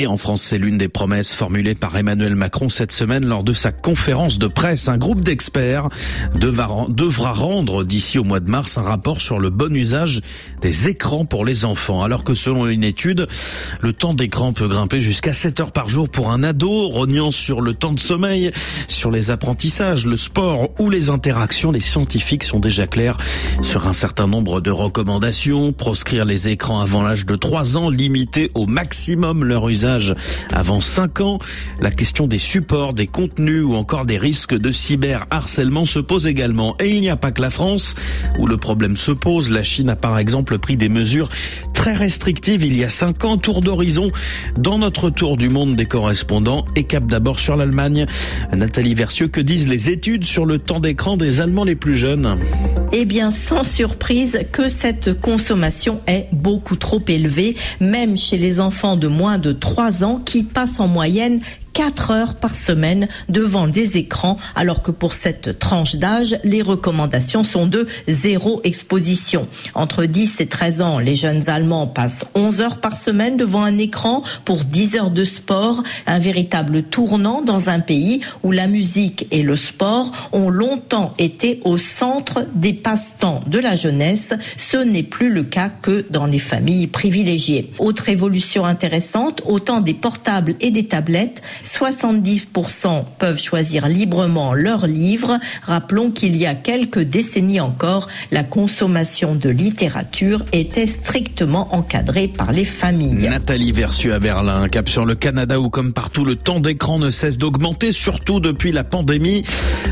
Et en France, c'est l'une des promesses formulées par Emmanuel Macron cette semaine lors de sa conférence de presse. Un groupe d'experts devra rendre d'ici au mois de mars un rapport sur le bon usage des écrans pour les enfants. Alors que selon une étude, le temps d'écran peut grimper jusqu'à 7 heures par jour pour un ado, rognant sur le temps de sommeil, sur les apprentissages, le sport ou les interactions. Les scientifiques sont déjà clairs sur un certain nombre de recommandations. Proscrire les écrans avant l'âge de 3 ans, limiter au maximum leur usage avant 5 ans. La question des supports, des contenus ou encore des risques de cyberharcèlement se pose également. Et il n'y a pas que la France où le problème se pose. La Chine a par exemple pris des mesures très restrictives il y a 5 ans. Tour d'horizon dans notre tour du monde des correspondants et cap d'abord sur l'Allemagne. Nathalie Versieux, que disent les études sur le temps d'écran des Allemands les plus jeunes? Eh bien, sans surprise que cette consommation est beaucoup trop élevée, même chez les enfants de moins de 3 3 ans qui passent en moyenne 4 heures par semaine devant des écrans, alors que pour cette tranche d'âge, les recommandations sont de zéro exposition. Entre 10 et 13 ans, les jeunes Allemands passent 11 heures par semaine devant un écran pour 10 heures de sport, un véritable tournant dans un pays où la musique et le sport ont longtemps été au centre des passe-temps de la jeunesse. Ce n'est plus le cas que dans les familles privilégiées. Autre évolution intéressante, autant des portables et des tablettes 70% peuvent choisir librement leurs livres. Rappelons qu'il y a quelques décennies encore, la consommation de littérature était strictement encadrée par les familles. Nathalie Versu à Berlin, cap sur le Canada où comme partout le temps d'écran ne cesse d'augmenter, surtout depuis la pandémie.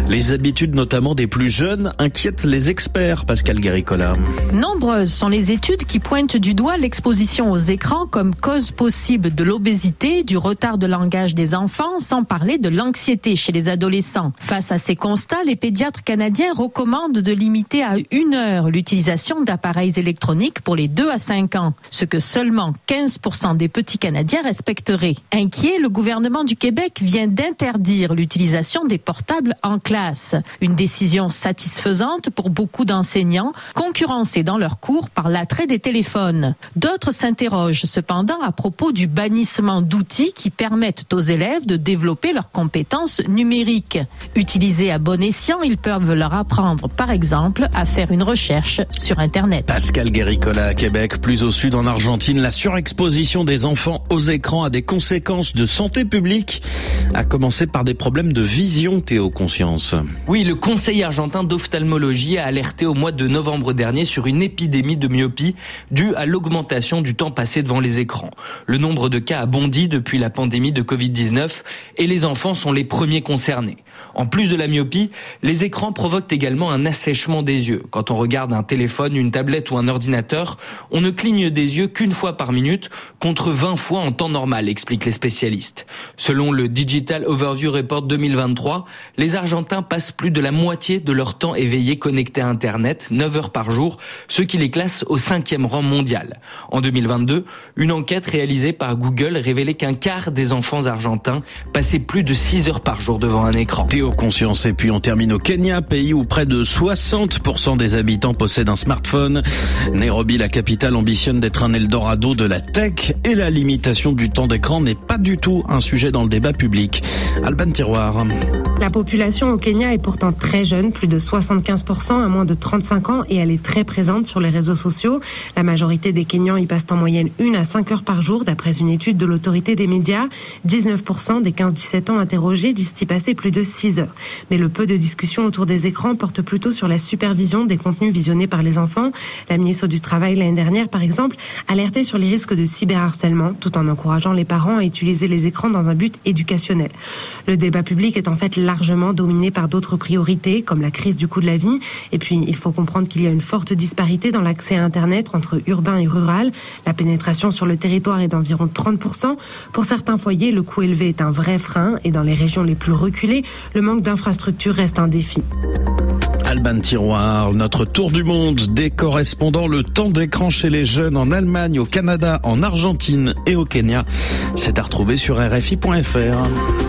Les habitudes notamment des plus jeunes inquiètent les experts, Pascal Guéricola. Nombreuses sont les études qui pointent du doigt l'exposition aux écrans comme cause possible de l'obésité, du retard de langage des enfants, sans parler de l'anxiété chez les adolescents. Face à ces constats, les pédiatres canadiens recommandent de limiter à une heure l'utilisation d'appareils électroniques pour les 2 à 5 ans, ce que seulement 15% des petits Canadiens respecteraient. Inquiet, le gouvernement du Québec vient d'interdire l'utilisation des portables en classe. Une décision satisfaisante pour beaucoup d'enseignants, concurrencés dans leurs cours par l'attrait des téléphones. D'autres s'interrogent cependant à propos du bannissement d'outils qui permettent aux élèves de développer leurs compétences numériques. Utilisés à bon escient, ils peuvent leur apprendre, par exemple, à faire une recherche sur Internet. Pascal Guéricola à Québec, plus au sud en Argentine, la surexposition des enfants aux écrans a des conséquences de santé publique, à commencer par des problèmes de vision, Théo Conscience. Oui, le Conseil argentin d'ophtalmologie a alerté au mois de novembre dernier sur une épidémie de myopie due à l'augmentation du temps passé devant les écrans. Le nombre de cas a bondi depuis la pandémie de Covid-19 et les enfants sont les premiers concernés. En plus de la myopie, les écrans provoquent également un assèchement des yeux. Quand on regarde un téléphone, une tablette ou un ordinateur, on ne cligne des yeux qu'une fois par minute contre 20 fois en temps normal, expliquent les spécialistes. Selon le Digital Overview Report 2023, les Argentins passent plus de la moitié de leur temps éveillé connecté à Internet, 9 heures par jour, ce qui les classe au cinquième rang mondial. En 2022, une enquête réalisée par Google révélait qu'un quart des enfants argentins passer plus de 6 heures par jour devant un écran. Théo Conscience et puis on termine au Kenya, pays où près de 60% des habitants possèdent un smartphone. Nairobi, la capitale, ambitionne d'être un Eldorado de la tech et la limitation du temps d'écran n'est pas du tout un sujet dans le débat public. Alban Tiroir. La population au Kenya est pourtant très jeune, plus de 75% à moins de 35 ans et elle est très présente sur les réseaux sociaux. La majorité des Kenyans y passent en moyenne une à 5 heures par jour d'après une étude de l'autorité des médias. 19% des 15-17 ans interrogés disent y passer plus de 6 heures. Mais le peu de discussion autour des écrans porte plutôt sur la supervision des contenus visionnés par les enfants. La ministre du Travail l'année dernière, par exemple, alertait sur les risques de cyberharcèlement tout en encourageant les parents à utiliser les écrans dans un but éducationnel. Le débat public est en fait largement dominé par d'autres priorités, comme la crise du coût de la vie. Et puis, il faut comprendre qu'il y a une forte disparité dans l'accès à Internet entre urbain et rural. La pénétration sur le territoire est d'environ 30%. Pour certains foyers, le coût élevé est un vrai frein et dans les régions les plus reculées, le manque d'infrastructures reste un défi. Alban Tiroir, notre tour du monde des correspondants, le temps d'écran chez les jeunes en Allemagne, au Canada, en Argentine et au Kenya. C'est à retrouver sur RFI.fr.